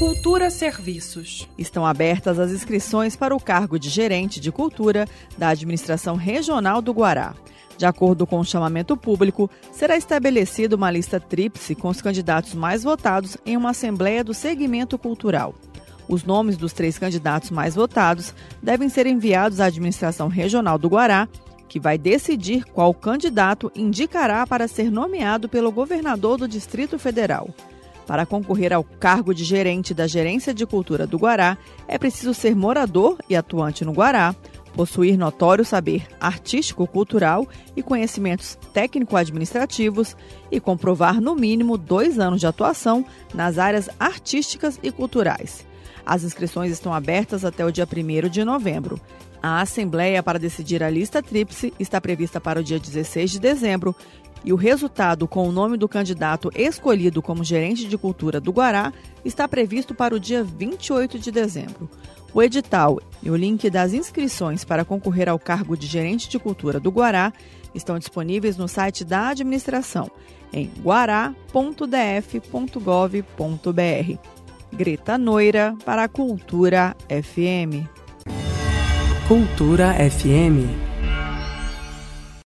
Cultura Serviços. Estão abertas as inscrições para o cargo de gerente de cultura da Administração Regional do Guará. De acordo com o chamamento público, será estabelecida uma lista tríplice com os candidatos mais votados em uma Assembleia do Segmento Cultural. Os nomes dos três candidatos mais votados devem ser enviados à Administração Regional do Guará, que vai decidir qual candidato indicará para ser nomeado pelo governador do Distrito Federal. Para concorrer ao cargo de gerente da Gerência de Cultura do Guará, é preciso ser morador e atuante no Guará, possuir notório saber artístico-cultural e conhecimentos técnico-administrativos e comprovar no mínimo dois anos de atuação nas áreas artísticas e culturais. As inscrições estão abertas até o dia 1 de novembro. A Assembleia para decidir a lista tríplice está prevista para o dia 16 de dezembro e o resultado com o nome do candidato escolhido como gerente de cultura do Guará está previsto para o dia 28 de dezembro. O edital e o link das inscrições para concorrer ao cargo de gerente de cultura do Guará estão disponíveis no site da administração em guará.df.gov.br. Greta Noira para a Cultura FM. Cultura FM